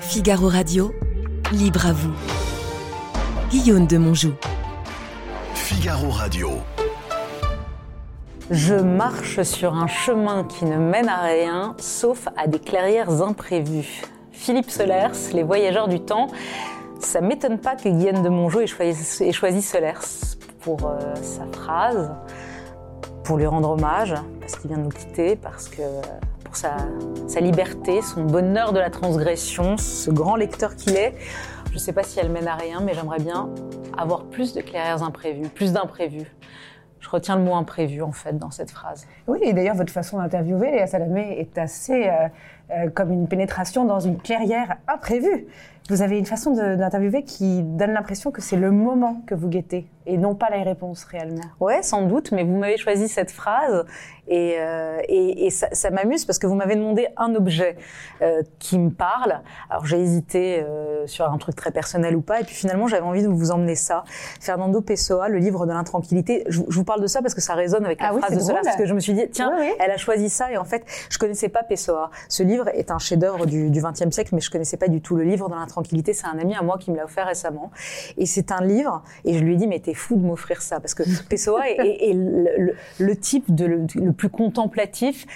Figaro Radio, libre à vous. Guillaume de Monjou. Figaro Radio. Je marche sur un chemin qui ne mène à rien, sauf à des clairières imprévues. Philippe Solers, Les Voyageurs du Temps. Ça m'étonne pas que Guillaume de Monjou ait choisi, ait choisi Solers pour euh, sa phrase, pour lui rendre hommage, parce qu'il vient de nous quitter, parce que sa, sa liberté, son bonheur de la transgression, ce grand lecteur qu'il est. Je ne sais pas si elle mène à rien, mais j'aimerais bien avoir plus de clairières imprévues, plus d'imprévus. Je retiens le mot imprévu en fait dans cette phrase. Oui, et d'ailleurs votre façon d'interviewer Léa Salamé est assez euh, euh, comme une pénétration dans une clairière imprévue. Vous avez une façon d'interviewer qui donne l'impression que c'est le moment que vous guettez et non pas les réponses réellement. Ouais, sans doute, mais vous m'avez choisi cette phrase et, euh, et, et ça, ça m'amuse parce que vous m'avez demandé un objet euh, qui me parle. Alors j'ai hésité euh, sur un truc très personnel ou pas, et puis finalement j'avais envie de vous emmener ça. Fernando Pessoa, le livre de l'intranquillité. Je, je vous parle de ça parce que ça résonne avec la Ah phrase de drôle. parce que je me suis dit tiens, Oui, oui. elle a choisi ça et en fait je connaissais pas Pessoa. Ce livre est un chef-d'œuvre du XXe siècle, mais je connaissais pas du tout le livre de l'intranquillité. C'est un ami à moi qui me l'a offert récemment, et c'est un livre. Et je lui ai dit mais t'es fou de m'offrir ça parce que Pessoa est, est- est le, le- le type de le, le plus contemplatif.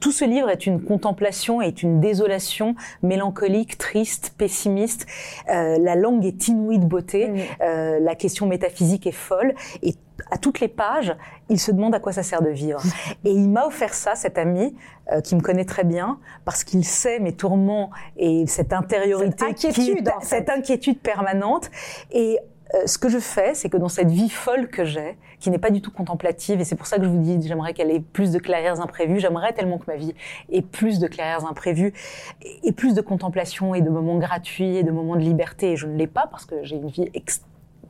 Tout, ce livre est une contemplation, est une désolation mélancolique, triste, pessimiste. Euh, la langue est inouïe de beauté. Euh, la question métaphysique est folle. Et à toutes les pages, il se demande à quoi ça sert de vivre. Et il m'a offert ça, cet ami, euh, qui me connaît très bien, parce qu'il sait mes tourments et cette intériorité, Cette qui inquiétude, en fait. cette inquiétude permanente. Et euh, ce que je fais, c'est que dans cette vie folle que j'ai, qui n'est pas du tout contemplative, et c'est pour ça que je vous dis, j'aimerais qu'elle ait plus de clairières imprévues, j'aimerais tellement que ma vie ait plus de clairières imprévues, et, et plus de contemplation et de moments gratuits et de moments de liberté. Et je ne l'ai pas parce que j'ai une vie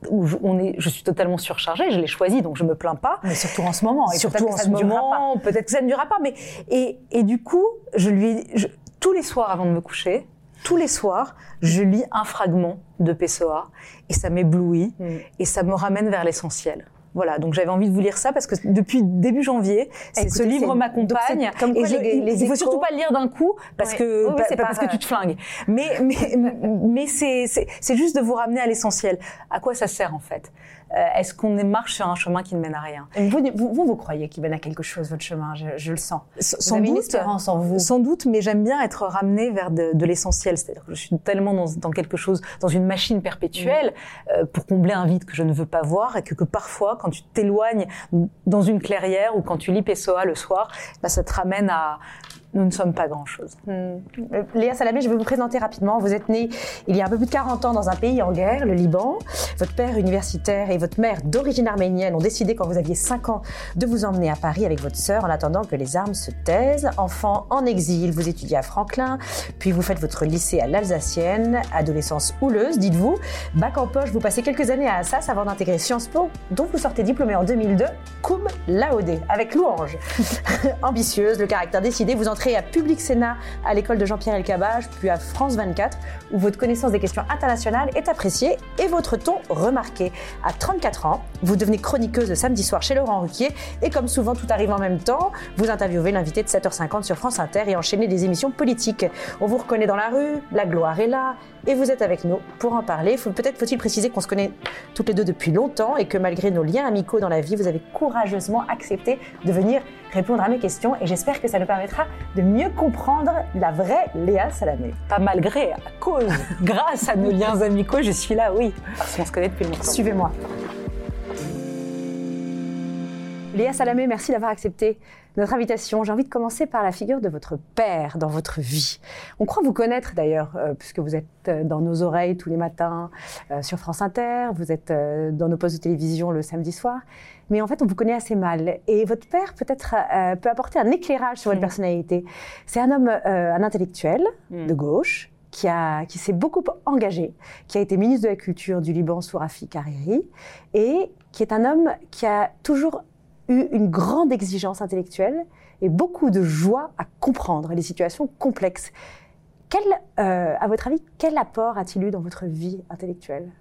où je, on est, je suis totalement surchargée, je l'ai choisi, donc je me plains pas. Mais surtout en ce moment. et Surtout peut-être en ce moment, peut-être que ça ne durera pas, mais et, et du coup, je lui ai- je- tous les soirs avant de me coucher, tous les soirs, je lis un fragment de Pessoa et ça m'éblouit Mm. et ça me ramène vers l'essentiel. Voilà, donc j'avais envie de vous lire ça parce que depuis début janvier, c'est- Écoutez, ce livre m'accompagne. comme quoi et je- les- il- les il faut échos- surtout pas le lire d'un coup parce Ouais. que Oui, oui, pa- c'est parce pas- que tu te flingues. Mais mais mais c'est c'est juste de vous ramener à l'essentiel. À quoi ça sert en fait? Est-ce qu'on marche sur un chemin qui ne mène à rien? Vous, vous, vous, vous croyez qu'il mène à quelque chose, votre chemin, je, je le sens. S- Vous Sans avez une doute, espérance en vous. sans doute, mais j'aime bien être ramenée vers de, de l'essentiel. C'est-à-dire que je suis tellement dans, dans quelque chose, dans une machine perpétuelle, euh, pour combler un vide que je ne veux pas voir, et que, que parfois, quand tu t'éloignes dans une clairière ou quand tu lis Pessoa le soir, bah, ça te ramène à nous ne sommes pas grand-chose. Hmm. Léa Salamé, je vais vous présenter rapidement. Vous êtes née il y a un peu plus de 40 ans dans un pays en guerre, le Liban. Votre père universitaire et votre mère d'origine arménienne ont décidé quand vous aviez 5 ans de vous emmener à Paris avec votre sœur en attendant que les armes se taisent. Enfant en exil, vous étudiez à Franklin, puis vous faites votre lycée à l'Alsacienne, adolescence houleuse, dites-vous. Bac en poche, vous passez quelques années à Assas avant d'intégrer Sciences Po, dont vous sortez diplômé en 2002, cum laude, avec louange. Ambitieuse, le caractère décidé, vous entrez à Public Sénat à l'école de Jean-Pierre Elkabbach, puis à France 24, où votre connaissance des questions internationales est appréciée et votre ton remarqué. À 34 ans, vous devenez chroniqueuse le samedi soir chez Laurent Ruquier et comme souvent tout arrive en même temps, vous interviewez l'invité de 7h50 sur France Inter et enchaînez des émissions politiques. On vous reconnaît dans la rue, la gloire est là et vous êtes avec nous pour en parler. Peut-être faut-il préciser qu'on se connaît toutes les deux depuis longtemps et que malgré nos liens amicaux dans la vie, vous avez courageusement accepté de venir répondre à mes questions et j'espère que ça nous permettra de mieux comprendre la vraie Léa Salamé. Pas malgré, à cause, grâce à nos liens amicaux, je suis là, oui, parce qu'on se connaît depuis longtemps. Suivez-moi. Léa Salamé, merci d'avoir accepté notre invitation. J'ai envie de commencer par la figure de votre père dans votre vie. On croit vous connaître d'ailleurs, euh, puisque vous êtes euh, dans nos oreilles tous les matins euh, sur France Inter, vous êtes euh, dans nos postes de télévision le samedi soir. Mais en fait, on vous connaît assez mal. Et votre père peut-être euh, peut apporter un éclairage sur votre Mm. personnalité. C'est un homme, euh, un intellectuel Mm. de gauche. Qui, a, qui s'est beaucoup engagé, qui a été ministre de la Culture du Liban sous Rafik Hariri, et qui est un homme qui a toujours eu une grande exigence intellectuelle et beaucoup de joie à comprendre les situations complexes. Quel, euh, à votre avis, quel apport a-t-il eu dans votre vie intellectuelle?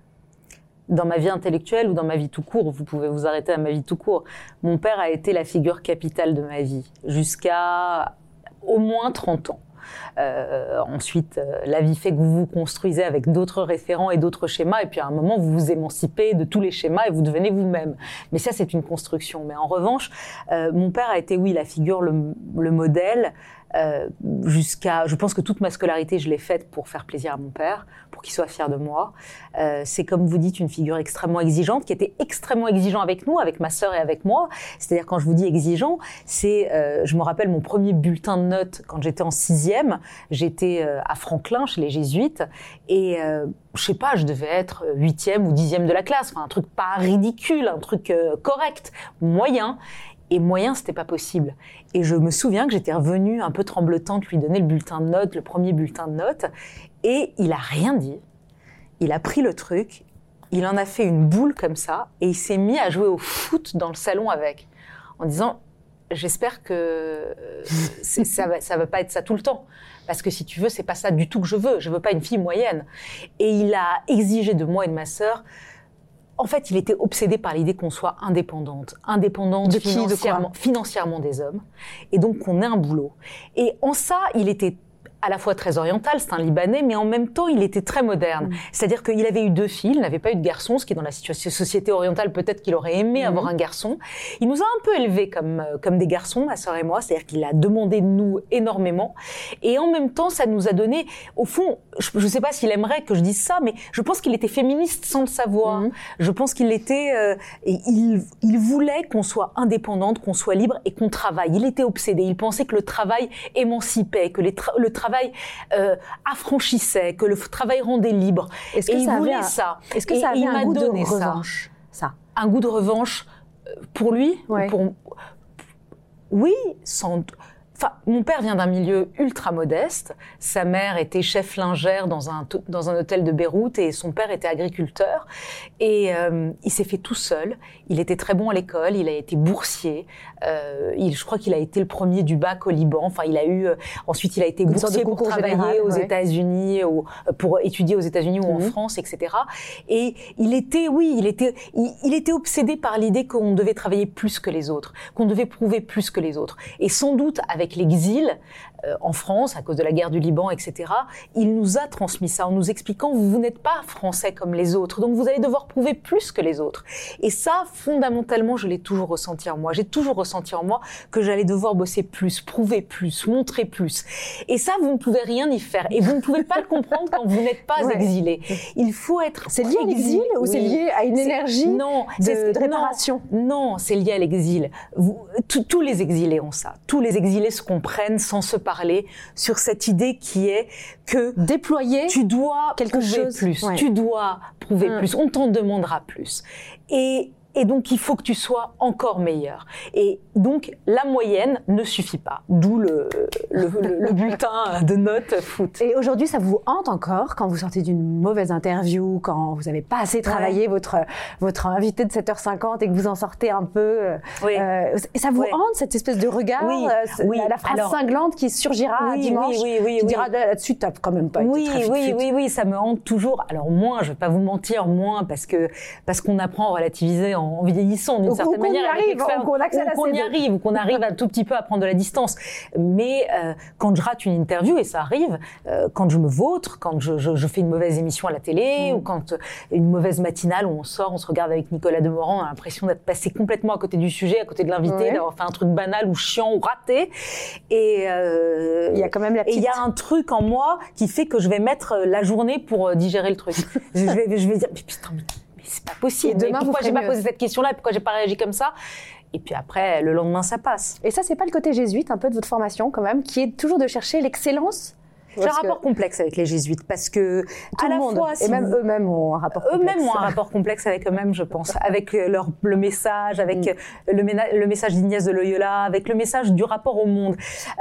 Dans ma vie intellectuelle ou dans ma vie tout court, vous pouvez vous arrêter à ma vie tout court. Mon père a été la figure capitale de ma vie jusqu'à au moins 30 ans. Euh, ensuite, euh, la vie fait que vous vous construisez avec d'autres référents et d'autres schémas, et puis à un moment, vous vous émancipez de tous les schémas et vous devenez vous-même. Mais ça, c'est une construction. Mais en revanche, euh, mon père a été, oui, la figure, le, le modèle, euh, jusqu'à, je pense que toute ma scolarité, je l'ai faite pour faire plaisir à mon père, pour qu'il soit fier de moi. Euh, c'est comme vous dites une figure extrêmement exigeante, qui était extrêmement exigeant avec nous, avec ma sœur et avec moi. C'est-à-dire quand je vous dis exigeant, c'est, euh, je me rappelle mon premier bulletin de notes quand j'étais en sixième. J'étais euh, à Franklin chez les Jésuites et euh, je sais pas, je devais être huitième ou dixième de la classe, enfin un truc pas ridicule, un truc correct, moyen. Et moyen, c'était pas possible. Et je me souviens que j'étais revenue un peu tremblotante lui donner le bulletin de notes, le premier bulletin de notes, et il a rien dit. Il a pris le truc, il en a fait une boule comme ça, et il s'est mis à jouer au foot dans le salon avec, en disant J'espère que euh, ça va, ça va pas être ça tout le temps. Parce que si tu veux, c'est pas ça du tout que je veux. Je veux pas une fille moyenne. Et il a exigé de moi et de ma sœur. En fait, il était obsédé par l'idée qu'on soit indépendante, indépendante De qui, de quoi financièrement, financièrement des hommes, et donc qu'on ait un boulot. Et en ça, il était à la fois très oriental, c'est un Libanais, mais en même temps, il était très moderne. Mm. C'est-à-dire qu'il avait eu deux filles, il n'avait pas eu de garçon, ce qui est dans la situation- société orientale, peut-être qu'il aurait aimé Mm. avoir un garçon. Il nous a un peu élevés comme, euh, comme des garçons, ma sœur et moi, c'est-à-dire qu'il a demandé de nous énormément. Et en même temps, ça nous a donné, au fond, je ne sais pas s'il aimerait que je dise ça, mais je pense qu'il était féministe sans le savoir. Mhm. Je pense qu'il était, euh, et il, il voulait qu'on soit indépendante, qu'on soit libre et qu'on travaille. Il était obsédé. Il pensait que le travail émancipait, que les tra- le travail euh, affranchissait, que le travail rendait libre. Est-ce et que il ça avait voulait un- ça. Est-ce que Et ça avait il un goût de donné ça. revanche Ça? Un goût de revanche euh, pour lui ou Ouais. pour oui, sans Enfin, mon père vient d'un milieu ultra modeste. Sa mère était chef lingère dans un, dans un hôtel de Beyrouth et son père était agriculteur. Et euh, il s'est fait tout seul. Il était très bon à l'école. Il a été boursier. Euh, il, je crois qu'il a été le premier du bac au Liban. Enfin, il a eu. euh, ensuite, il a été Une boursier pour travailler général, aux ouais. États-Unis, ou pour étudier aux États-Unis ou en Mhm. France, etc. Et il était, oui, il était, il, il était obsédé par l'idée qu'on devait travailler plus que les autres, qu'on devait prouver plus que les autres. Et sans doute, avec l'exil en France, à cause de la guerre du Liban, etc., il nous a transmis ça en nous expliquant vous, vous n'êtes pas français comme les autres, donc vous allez devoir prouver plus que les autres. Et ça, fondamentalement, je l'ai toujours ressenti en moi. J'ai toujours ressenti en moi que j'allais devoir bosser plus, prouver plus, montrer plus. Et ça, vous ne pouvez rien y faire. Et vous ne pouvez pas le comprendre quand vous n'êtes pas Ouais. exilé. Il faut être. C'est lié à l'exil ou c'est lié à une énergie non, de, de réparation? Non, non, c'est lié à l'exil. Tous les exilés ont ça. Tous les exilés se comprennent sans se parler sur cette idée qui est que Déployer tu dois Quelque prouver chose, plus, ouais. tu dois prouver Mm. plus, on t'en demandera plus. Et, et donc il faut que tu sois encore meilleur. Et donc la moyenne ne suffit pas. D'où le, le, le- le bulletin de notes foot. Et aujourd'hui, ça vous hante encore quand vous sortez d'une mauvaise interview, quand vous n'avez pas assez travaillé votre, votre invité de 7h50 et que vous en sortez un peu. euh, Oui. euh, ça vous hante, cette espèce de regard, Oui, euh, oui. la, la phrase Alors- cinglante qui surgira Oui, dimanche oui, oui, oui, qui oui. dira là- là-dessus, t'as quand même pas oui, été très oui, fit-fit. oui, oui, ça me hante toujours. Alors moins, je vais pas vous mentir, moins parce que parce qu'on apprend à relativiser en, vieillissant d'une certaine manière. qu'on accède à qu'on y arrive, ou qu'on arrive un tout petit peu à prendre de la distance. Mais euh, quand je rate une interview et ça arrive, euh, quand je me vautre, quand je, je, je fais une mauvaise émission à la télé Mm. ou quand euh, une mauvaise matinale où on sort, on se regarde avec Nicolas Demorand, on a l'impression d'être passé complètement à côté du sujet, à côté de l'invité, Ouais. d'avoir fait un truc banal ou chiant ou raté. Et euh, Il y a quand même la et il petite... y a un truc en moi qui fait que je vais mettre la journée pour digérer le truc. je, vais, je vais dire, mais putain, mais c'est pas possible. Et demain, vous pourquoi j'ai pas posé cette question-là? Et Pourquoi j'ai pas réagi comme ça? Et puis après, le lendemain, ça passe. Et ça, c'est pas le côté jésuite, un peu de votre formation quand même, qui est toujours de chercher l'excellence J'ai un que rapport complexe avec les jésuites parce que tout à le la monde, fois, et même vous- eux-mêmes ont un rapport complexe. eux-mêmes ont un rapport complexe avec eux-mêmes, je pense, avec leur, le message, avec Mm. le, ména- le message d'Ignaz de Loyola, avec le message du rapport au monde.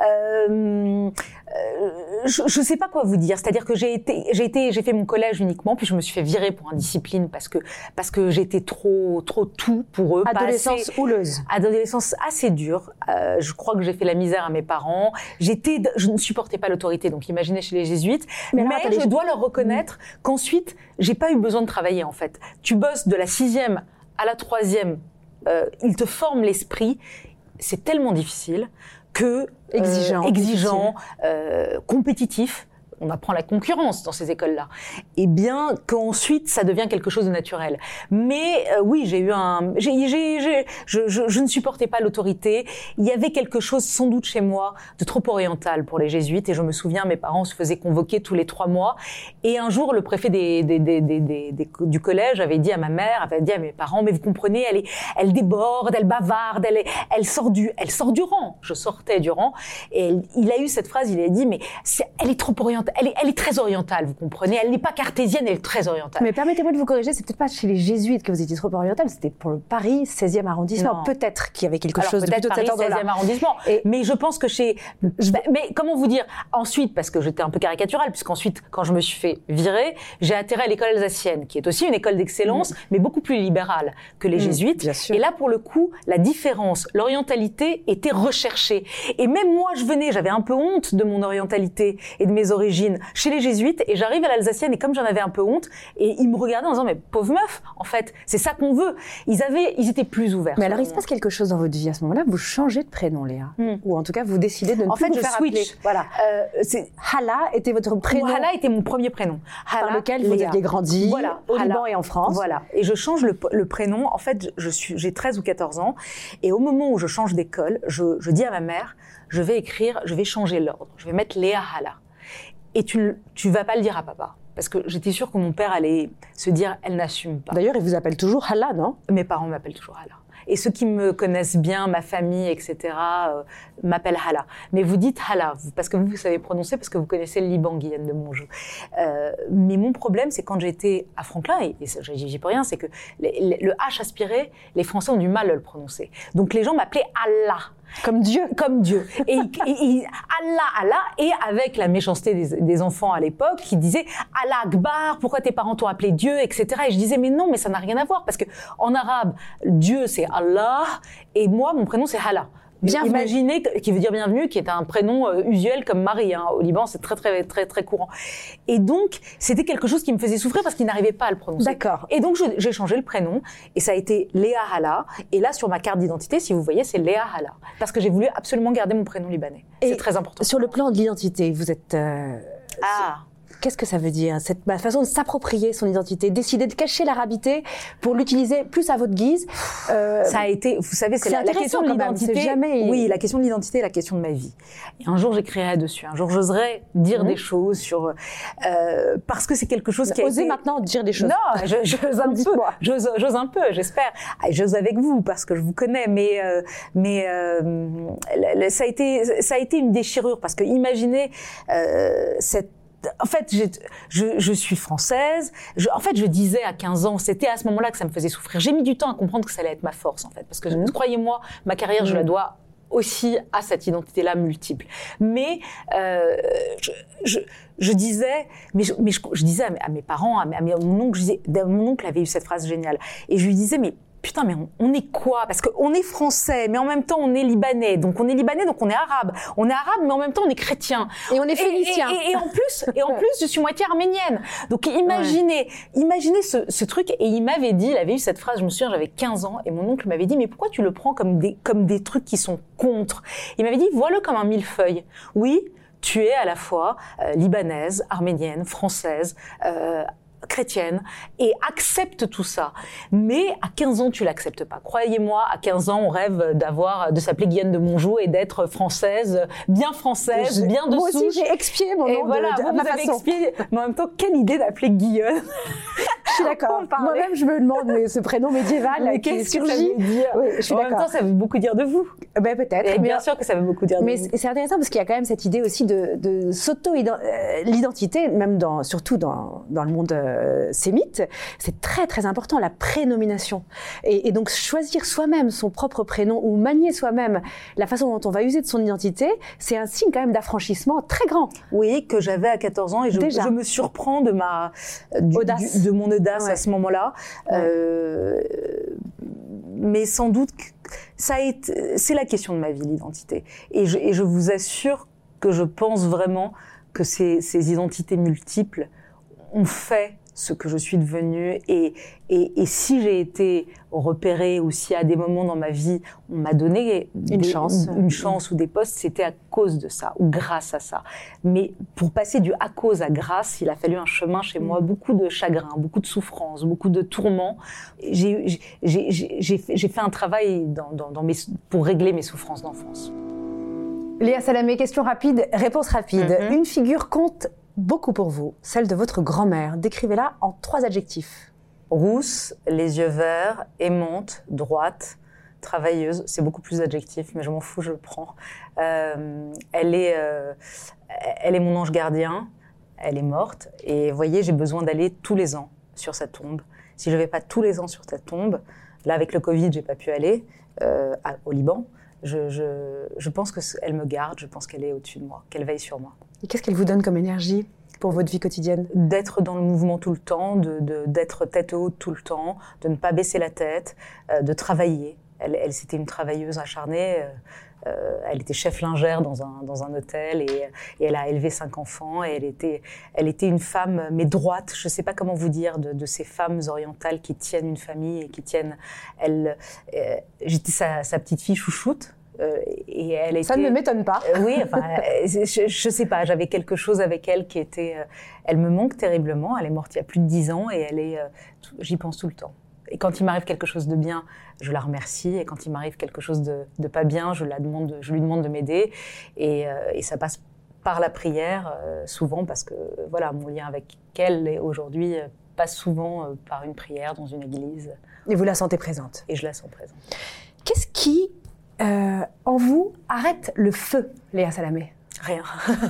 Euh, euh, je ne sais pas quoi vous dire. C'est-à-dire que j'ai été, j'ai été, j'ai fait mon collège uniquement, puis je me suis fait virer pour indiscipline parce que parce que j'étais trop trop tout pour eux. pas Adolescence assez- houleuse. adolescence assez dure. Euh, je crois que j'ai fait la misère à mes parents. J'étais, je ne supportais pas l'autorité, donc imaginez chez les jésuites. Mais Mais, alors, attendez, je je- dois leur reconnaître qu'ensuite, j'ai pas eu besoin de travailler en fait. Tu bosses de la sixième à la troisième, euh, ils te forment l'esprit. C'est tellement difficile que euh, Exigeant, exigeant, euh, compétitif. On apprend la concurrence dans ces écoles-là. Et bien qu'ensuite, ça devient quelque chose de naturel. Mais euh, oui, j'ai eu un, je, je, ne supportais pas l'autorité. Il y avait quelque chose, sans doute chez moi, de trop oriental pour les jésuites. Et je me souviens, mes parents se faisaient convoquer tous les trois mois. Et un jour, le préfet des, des, des, du collège avait dit à ma mère, avait dit à mes parents, mais vous comprenez, elle est, elle déborde, elle bavarde, elle est, elle sort du, elle sort du rang. Je sortais du rang. Et il a eu cette phrase, il a dit, mais elle est trop orientale, elle est, elle est très orientale, vous comprenez. Elle n'est pas cartésienne, elle est très orientale. Mais permettez-moi de vous corriger, c'est peut-être pas chez les jésuites que vous étiez trop oriental, c'était pour le Paris 16e arrondissement. Peut-être qu'il y avait quelque Alors chose de plutôt Paris cet ordre-là. 16e arrondissement. Et- mais je pense que chez, Bah, mais comment vous dire Ensuite, parce que j'étais un peu caricaturale, puisqu'ensuite, quand je me suis fait virer, j'ai atterri à l'école alsacienne, qui est aussi une école d'excellence, mais beaucoup plus libérale que les Mm, jésuites. bien sûr. Et là, pour le coup, la différence, l'orientalité était recherchée. Et même moi, je venais, j'avais un peu honte de mon orientalité et de mes origines chez les jésuites, et j'arrive à l'alsacienne, et comme j'en avais un peu honte, et ils me regardaient en disant, mais pauvre meuf, en fait, c'est ça qu'on veut. Ils avaient, ils étaient plus ouverts. Mais alors, il se passe quelque chose dans votre vie à ce moment-là, vous changez de prénom, Léa. Hmm. Ou en tout cas, vous décidez de ne En plus fait, vous je faire switch. appeler. Voilà. Euh, c'est Hala était votre prénom Hala était mon premier prénom. par Hala, lequel vous aviez grandi Voilà, au Hala. Liban et en France. Voilà. Et je change le, le prénom. En fait, je suis, j'ai 13 ou 14 ans. Et au moment où je change d'école, je, je dis à ma mère, je vais écrire, je vais changer l'ordre. Je vais mettre Léa Hala. Et tu, ne- vas pas le dire à papa. Parce que j'étais sûre que mon père allait se dire, elle n'assume pas. D'ailleurs, il vous appelle toujours Hala, non? Mes parents m'appellent toujours Hala. Et ceux qui me connaissent bien, ma famille, etc., euh, m'appellent Hala. Mais vous dites Hala, parce que vous, vous savez prononcer, parce que vous connaissez le Liban, Guyane de Monjou. Euh, mais mon problème, c'est quand j'étais à Franklin, et, et j'y j'y peux rien, c'est que les- les- le H aspiré, les Français ont du mal à le prononcer. Donc les gens m'appelaient Allah Comme Dieu. comme Dieu. Et, Allah, Allah, et avec la méchanceté des, enfants à l'époque qui disaient Allah Akbar, pourquoi tes parents t'ont appelé Dieu, etc. Et je disais mais non, mais ça n'a rien à voir parce que en arabe, Dieu c'est Allah et moi mon prénom c'est Hala. Bienvenue. Imaginez, qui veut dire bienvenue, qui est un prénom euh, usuel comme Marie. hein. Au Liban, c'est très, très, très, très courant. Et donc, c'était quelque chose qui me faisait souffrir parce qu'il n'arrivait pas à le prononcer. D'accord. Et donc, j'ai changé le prénom et ça a été Léa Hala. Et là, sur ma carte d'identité, si vous voyez, c'est Léa Hala. Parce que j'ai voulu absolument garder mon prénom libanais. Et C'est très important. Sur le plan de l'identité, vous êtes. euh, Ah Qu'est-ce que ça veut dire Cette ma façon de s'approprier son identité, décider de cacher l'arabité pour l'utiliser plus à votre guise. euh, Ça a été, vous savez, c'est la, la question de l'identité. jamais- Oui, la question de l'identité est la question de ma vie. Et un jour, j'écrirai dessus. Un jour, j'oserai dire Mhm. des choses sur, euh, parce que c'est quelque chose qui a Osez été... maintenant dire des choses. Non, j'ose un peu. J'ose, un peu, j'espère. Ah, J'ose avec vous parce que je vous connais, mais euh, mais euh, ça a été ça a été une déchirure parce que imaginez euh, cette en fait, je, je suis française. Je, en fait, je disais à 15 ans, c'était à ce moment-là que ça me faisait souffrir. J'ai mis du temps à comprendre que ça allait être ma force, en fait, parce que Mhm. croyez-moi, ma carrière, je la Mhm. dois aussi à cette identité-là multiple. Mais euh, je, je, je disais, mais je, mais je, je disais à mes, à mes parents, à, mes- à mes- à mon oncle, je disais, mon oncle avait eu cette phrase géniale, et je lui disais, mais putain, mais on, on est quoi? Parce qu'on est français, mais en même temps on est libanais, donc on est libanais, donc on est arabe. On est arabe, mais en même temps on est chrétien. Et on est phénicien. Et, et- et en plus, et en plus, je suis moitié arménienne. Donc imaginez, imaginez ce, ce truc. Et il m'avait dit, il avait eu cette phrase. Je me souviens, j'avais 15 ans, et mon oncle m'avait dit, mais pourquoi tu le prends comme des comme des trucs qui sont contre? Il m'avait dit, vois-le comme un millefeuille. Oui. Tu es à la fois euh, libanaise, arménienne, française, euh, chrétienne et accepte tout ça. Mais à 15 ans, tu l'acceptes pas. Croyez-moi, à 15 ans, on rêve d'avoir, de s'appeler Guyane de Monjou et d'être française, bien française, bien de Moi aussi, j'ai expié mon Et nom de- voilà, de, à vous, ma vous avez façon. expié. Mais en même temps, quelle idée d'appeler Guillaume Je suis d'accord. Moi-même, je me demande mais ce prénom médiéval Mais qui qu'est-ce que ça veut dire Oui, je suis En même d'accord. temps, ça veut beaucoup dire de vous. Ben, peut-être. Et Mais- bien sûr que ça veut beaucoup dire de Mais vous. c'est c'est intéressant parce qu'il y a quand même cette idée aussi de, de s'auto euh, l'identité, même dans, surtout dans, dans le monde euh, sémite, c'est très très important la prénomination. Et, et donc choisir soi-même son propre prénom ou manier soi-même la façon dont on va user de son identité, c'est un signe quand même d'affranchissement très grand. Oui, que j'avais à 14 ans et je, Déjà. je me surprends de ma du- Audace. du- de mon audace Ouais. à ce moment-là. Euh, mais sans doute ça c'est la question de ma vie l'identité. Et je, et je vous assure que je pense vraiment que ces, ces identités multiples ont fait ce que je suis devenue et, et, et si j'ai été repérée ou si à des moments dans ma vie on m'a donné Une des- chance. une chance ou des postes, c'était à cause de ça ou grâce à ça. Mais pour passer du à cause à grâce, il a fallu un chemin chez moi, beaucoup de chagrin, beaucoup de souffrance, beaucoup de tourments. J'ai j'ai- j'ai- j'ai fait, un travail dans, dans, dans mes, pour régler mes souffrances d'enfance. Léa Salamé, question rapide, réponse rapide. Mhm. Une figure compte beaucoup pour vous, celle de votre grand-mère. Décrivez-la en trois adjectifs. Rousse, les yeux verts, aimante, droite, travailleuse. C'est beaucoup plus d'adjectifs, mais je m'en fous, je le prends. Euh, elle est, euh, elle est mon ange gardien. Elle est morte. Et voyez, j'ai besoin d'aller tous les ans sur sa tombe. Si je vais pas tous les ans sur sa tombe, là avec le Covid, j'ai pas pu aller euh, au Liban. Je, je, je pense que elle me garde. Je pense qu'elle est au-dessus de moi, qu'elle veille sur moi Qu'est-ce qu'elle vous donne comme énergie pour votre vie quotidienne? D'être dans le mouvement tout le temps, de, de- d'être tête haute tout le temps, de ne pas baisser la tête, euh, de travailler. Elle, elle c'était une travailleuse acharnée. euh, euh, elle était chef lingère dans un, dans un hôtel et, et elle a élevé cinq enfants. Et elle était, elle était une femme, mais droite. Je ne sais pas comment vous dire, de, de ces femmes orientales qui tiennent une famille et qui tiennent. Elle, j'étais sa, sa petite fille chouchoute. Euh, et elle était, Ça ne m'étonne pas. euh, oui, enfin, euh, je, je sais pas, j'avais quelque chose avec elle qui était. euh, elle me manque terriblement. Elle est morte il y a plus de dix ans et elle est. euh, J'y pense tout le temps. Et quand il m'arrive quelque chose de bien, je la remercie. Et quand il m'arrive quelque chose de, de pas bien, je, la demande, je lui demande de m'aider. Et, euh, et ça passe par la prière, euh, souvent, parce que voilà, mon lien avec elle est aujourd'hui euh, passe souvent euh, par une prière dans une église. Et vous la sentez présente. Et je la sens présente. Qu'est-ce qui, euh, en vous, arrête le feu, Léa Salamé Rien,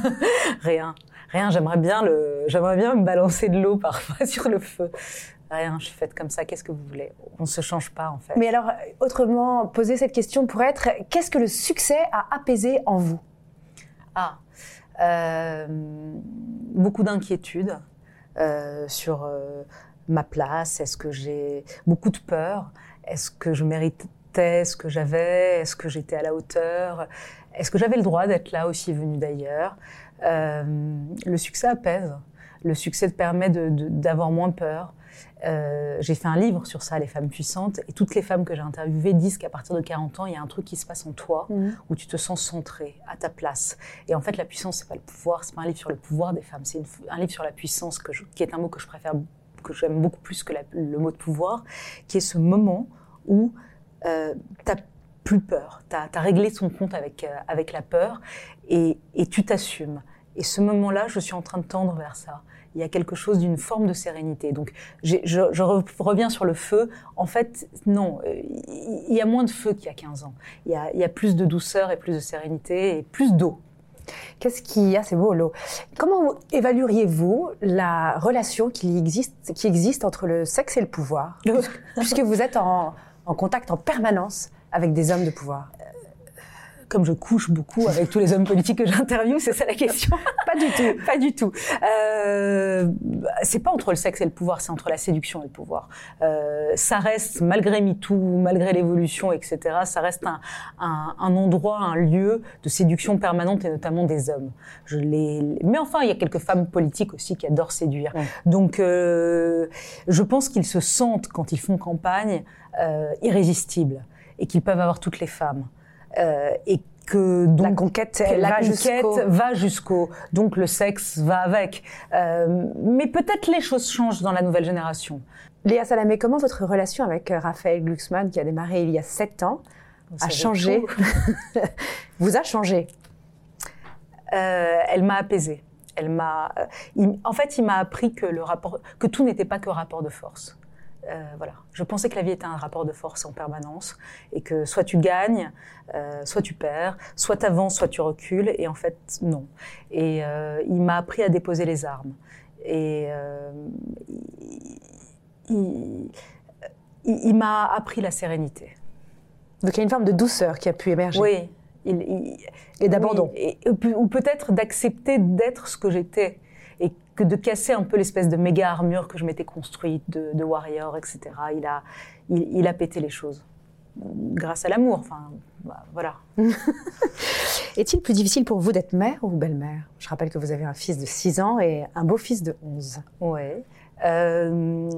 rien, rien. J'aimerais bien le, j'aimerais bien me balancer de l'eau parfois sur le feu. Rien, je suis faite comme ça. Qu'est-ce que vous voulez? On se change pas en fait. Mais alors, autrement, poser cette question pourrait être qu'est-ce que le succès a apaisé en vous? Ah, euh, beaucoup d'inquiétudes euh, sur ma place. Est-ce que j'ai beaucoup de peur? Est-ce que je ce que j'avais Est-ce que j'étais à la hauteur Est-ce que j'avais le droit d'être là aussi venu d'ailleurs Euh, Le succès apaise. Le succès te permet d'avoir moins peur. Euh, j'ai fait un livre sur ça, les femmes puissantes, et toutes les femmes que j'ai interviewées disent qu'à partir de 40 ans, il y a un truc qui se passe en toi où tu te sens centré, à ta place. Et en fait, la puissance, c'est pas le pouvoir, c'est pas un livre sur le pouvoir des femmes, c'est un livre sur la puissance, que je- qui est un mot que je préfère, que j'aime beaucoup plus que la- le mot de pouvoir, qui est ce moment où euh, t'as plus peur, t'as as réglé ton compte avec, euh, avec la peur, et, et tu t'assumes. Et ce moment-là, je suis en train de tendre vers ça. Il y a quelque chose d'une forme de sérénité. Donc, je, je re- reviens sur le feu. En fait, non, euh, il y a moins de feu qu'il y a 15 ans. Il y a, il y a plus de douceur et plus de sérénité et plus d'eau. Qu'est-ce qui a, c'est beau, l'eau. Comment évalueriez-vous la relation qui existe, qui existe entre le sexe et le pouvoir? Puisque, puisque vous êtes en, en contact en permanence avec des hommes de pouvoir Comme je couche beaucoup avec tous les hommes politiques que j'interviewe, c'est ça la question Pas du tout. Pas du tout. Euh, c'est pas entre le sexe et le pouvoir, c'est entre la séduction et le pouvoir. Euh, ça reste, malgré MeToo, malgré l'évolution, etc., ça reste un, un, un endroit, un lieu de séduction permanente et notamment des hommes. Je les... Mais enfin, il y a quelques femmes politiques aussi qui adorent séduire. Donc, euh, je pense qu'ils se sentent, quand ils font campagne, euh, irrésistibles et qu'ils peuvent avoir toutes les femmes. Euh, et que donc La conquête, elle la va conquête jusqu'au- va jusqu'au donc le sexe va avec. Euh, mais peut-être les choses changent dans la nouvelle génération. Léa Salamé, comment votre relation avec euh, Raphaël Glucksmann, qui a démarré il y a sept ans, a changé. Vous a changé Euh, elle m'a apaisée. Elle m'a, euh, en fait, il m'a appris que le rapport, que tout n'était pas que rapport de force. Euh, voilà. Je pensais que la vie était un rapport de force en permanence et que soit tu gagnes, euh, soit tu perds, soit tu avances, soit tu recules. Et en fait, non. Et euh, il m'a appris à déposer les armes. Et il, il- il- il m'a appris la sérénité. Donc il y a une forme de douceur qui a pu émerger. Oui. Il- Et d'abandon. oui, ou- peut-être d'accepter d'être ce que j'étais que de casser un peu l'espèce de méga armure que je m'étais construite de, de warrior, etc. Il a, il, il a pété les choses grâce à l'amour. Enfin, bah, voilà. Est-il plus difficile pour vous d'être mère ou belle-mère? Je rappelle que vous avez un fils de 6 ans et un beau-fils de 11. Ouais. Euh,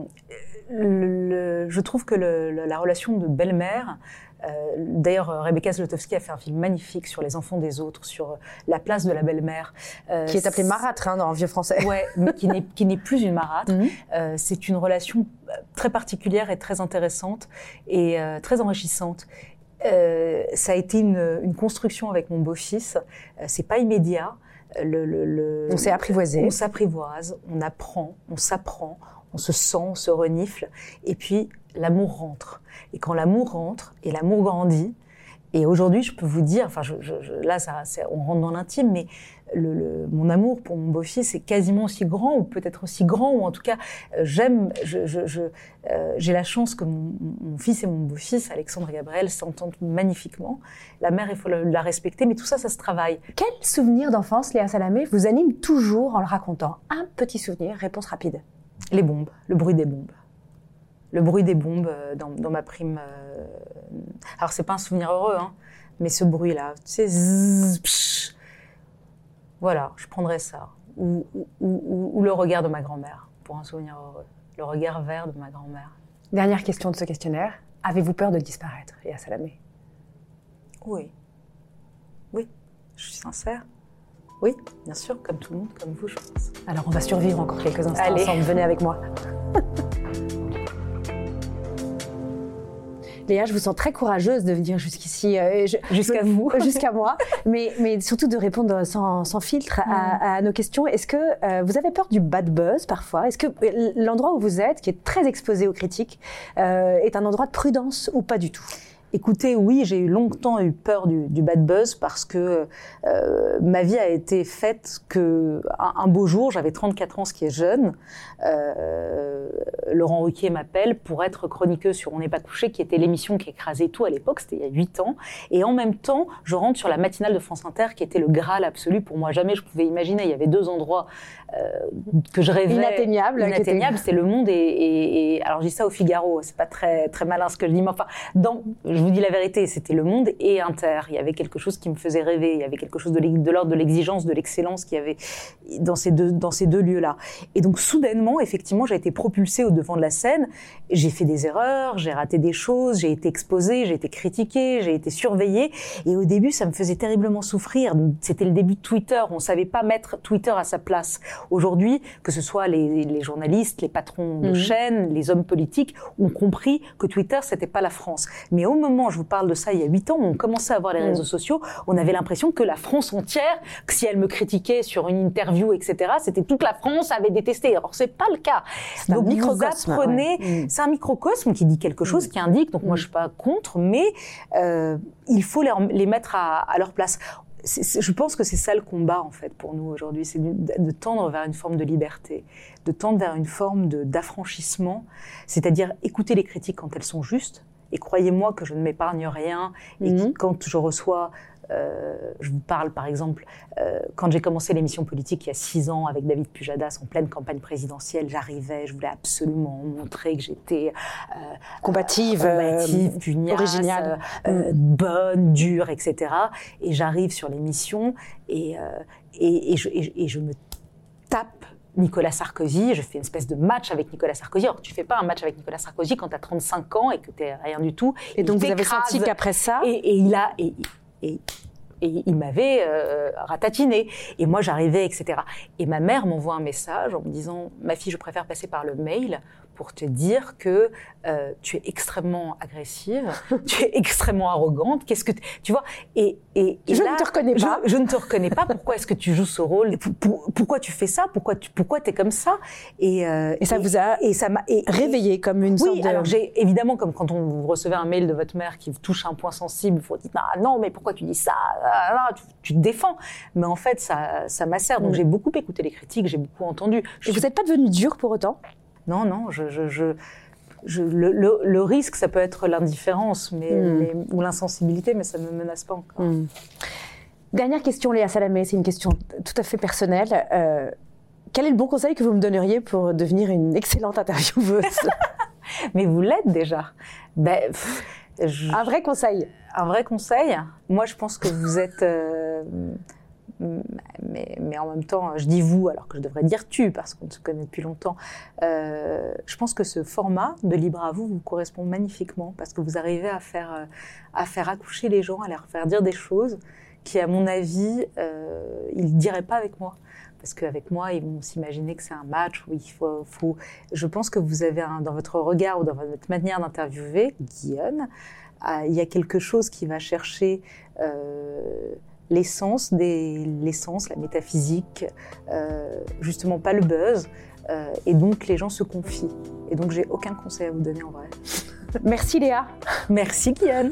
le- le- je trouve que le- la relation de belle-mère, euh, d'ailleurs Rebecca Zlotowski a fait un film magnifique sur les enfants des autres, sur la place de la belle-mère. Euh, Qui est appelé marâtre hein, dans vieux français. Ouais, mais qui n'est plus une marâtre. Mhm. Euh, c'est une relation euh, très particulière et très intéressante et euh, très enrichissante. Euh, ça a été une, une construction avec mon beau-fils. Euh, c'est pas immédiat. Le, le- le- On s'est apprivoisé. on s'apprivoise, on apprend, on s'apprend, on se sent, on se renifle, et puis l'amour rentre. Et quand l'amour rentre, et l'amour grandit, et aujourd'hui, je peux vous dire, enfin, là, on rentre dans l'intime, mais mon amour pour mon beau-fils est quasiment aussi grand, ou peut-être aussi grand, ou en tout cas, euh, j'aime, euh, j'ai la chance que mon, mon fils et mon beau-fils, Alexandre et Gabriel, s'entendent magnifiquement. La mère, il faut la, la respecter, mais tout ça, ça se travaille. Quel souvenir d'enfance, Léa Salamé, vous anime toujours en le racontant? Un petit souvenir, réponse rapide. Les bombes, le bruit des bombes. Le bruit des bombes euh, dans, dans ma prime. euh, Alors, c'est pas un souvenir heureux, hein, mais ce bruit-là, tu sais, psh. voilà, je prendrais ça. Ou, ou- ou- ou le regard de ma grand-mère, pour un souvenir heureux. Le regard vert de ma grand-mère. Dernière question de ce questionnaire. Avez-vous peur de disparaître, Léa Salamé Oui. Oui, je suis sincère. Oui, bien sûr, comme tout le monde, comme vous, je pense. Alors on va survivre encore quelques instants Allez. ensemble. Venez avec moi. Léa, je vous sens très courageuse de venir jusqu'ici. euh, Jusqu'à vous. Jusqu'à moi. Mais, mais surtout de répondre sans, sans filtre à, à nos questions. Est-ce que euh, vous avez peur du bad buzz parfois? Est-ce que euh, l'endroit où vous êtes, qui est très exposé aux critiques, euh, est un endroit de prudence ou pas du tout? Écoutez, oui, j'ai eu longtemps eu peur du, du bad buzz parce que euh, ma vie a été faite que un, un beau jour, j'avais 34 ans, ce qui est jeune. euh, Laurent Ruquier m'appelle pour être chroniqueuse sur On n'est pas couché, qui était l'émission qui écrasait tout à l'époque, c'était il y a 8 ans. Et en même temps, je rentre sur la matinale de France Inter, qui était le graal absolu pour moi. Jamais je pouvais imaginer. Il y avait deux endroits euh, que je rêvais étaient- inatteignable, c'est le monde et, et- et- alors je dis ça au Figaro, c'est pas très très malin ce que je dis, mais enfin, dans, je vous dis la vérité, c'était le monde et Inter. Il y avait quelque chose qui me faisait rêver, il y avait quelque chose de, l'ordre de l'exigence, de l'excellence qu'il y avait dans ces deux dans ces deux lieux-là. Et donc soudainement, effectivement, j'ai été propulsée au devant de la scène. J'ai fait des erreurs, j'ai raté des choses, j'ai été exposée, j'ai été critiquée, j'ai été surveillée. Et au début, ça me faisait terriblement souffrir. C'était le début de Twitter. On savait pas mettre Twitter à sa place. Aujourd'hui, que ce soit les, les journalistes, les patrons de Mhm. chaînes, les hommes politiques, ont compris que Twitter, c'était pas la France. Mais au moment, je vous parle de ça il y a huit ans, on commençait à voir les Mhm. réseaux sociaux, on avait l'impression que la France entière, que si elle me critiquait sur une interview, etc., c'était toute la France avait détesté. Or, c'est pas le cas. Donc, vous apprenez, ouais. Mm. c'est un microcosme qui dit quelque chose, qui indique. Donc, moi, je suis pas contre, mais euh, il faut les, les mettre à, à leur place. Je pense que c'est ça le combat en fait pour nous aujourd'hui, c'est de, de tendre vers une forme de liberté, de tendre vers une forme d'affranchissement, c'est-à-dire écouter les critiques quand elles sont justes. Et croyez-moi que je ne m'épargne rien. Et Mhm. quand je reçois, euh, je vous parle par exemple, euh, quand j'ai commencé l'émission politique il y a six ans avec David Pujadas en pleine campagne présidentielle, j'arrivais, je voulais absolument montrer que j'étais euh, Combative, combative, pugnace, originale. euh, bonne, dure, etc. Et j'arrive sur l'émission et, et je me tape Nicolas Sarkozy, je fais une espèce de match avec Nicolas Sarkozy. Alors, tu fais pas un match avec Nicolas Sarkozy quand tu as 35 ans et que tu rien du tout. Et donc vous avez senti qu'après ça, Et, et il a. Et, et Et il m'avait euh, ratatiné. Et moi, j'arrivais, etc. Et ma mère m'envoie un message en me disant Ma fille, je préfère passer par le mail pour te dire que euh, tu es extrêmement agressive, tu es extrêmement arrogante. Qu'est-ce que tu, vois Et, et, et Je là, ne te reconnais pas. Je, je ne te reconnais pas. Pourquoi est-ce que tu joues ce rôle? Pour- pour- Pourquoi tu fais ça? Pourquoi tu pourquoi es comme ça? Et, euh, Et ça vous a et ça m'a Réveillé comme une sorte oui, de... alors j'ai évidemment comme quand on vous recevez un mail de votre mère qui vous touche un point sensible, vous dites ah, non mais pourquoi tu dis ça? Ah, là, tu, tu te défends. Mais en fait ça ça m'assère. Donc Mm. j'ai beaucoup écouté les critiques, j'ai beaucoup entendu. Je Et vous n'êtes pas devenu dur pour autant? Non non je je, je, je- le, le, le risque ça peut être l'indifférence mais, Mm. mais- ou l'insensibilité mais ça ne me menace pas encore. Dernière question, Léa Salamé, c'est une question tout à fait personnelle. Euh, quel est le bon conseil que vous me donneriez pour devenir une excellente intervieweuse? Mais vous l'êtes déjà. Ben, pff, je- Un vrai conseil Un vrai conseil, moi je pense que vous êtes... euh, mais, en même temps, je dis vous alors que je devrais dire tu parce qu'on se connaît depuis longtemps. Euh, je pense que ce format de Libre à vous vous correspond magnifiquement parce que vous arrivez à faire, euh, à faire accoucher les gens, à leur faire dire des choses qui, à mon avis, euh, ils ne diraient pas avec moi. Parce qu'avec moi, ils vont s'imaginer que c'est un match où il faut, Je pense que vous avez dans votre regard ou dans votre manière d'interviewer, Guillaume, il y a quelque chose qui va chercher l'essence, des, l'essence, la métaphysique, euh, justement pas le buzz, euh, et donc les gens se confient. Et donc j'ai aucun conseil à vous donner en vrai. Merci Léa. Merci Guillaume.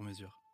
sur mesure.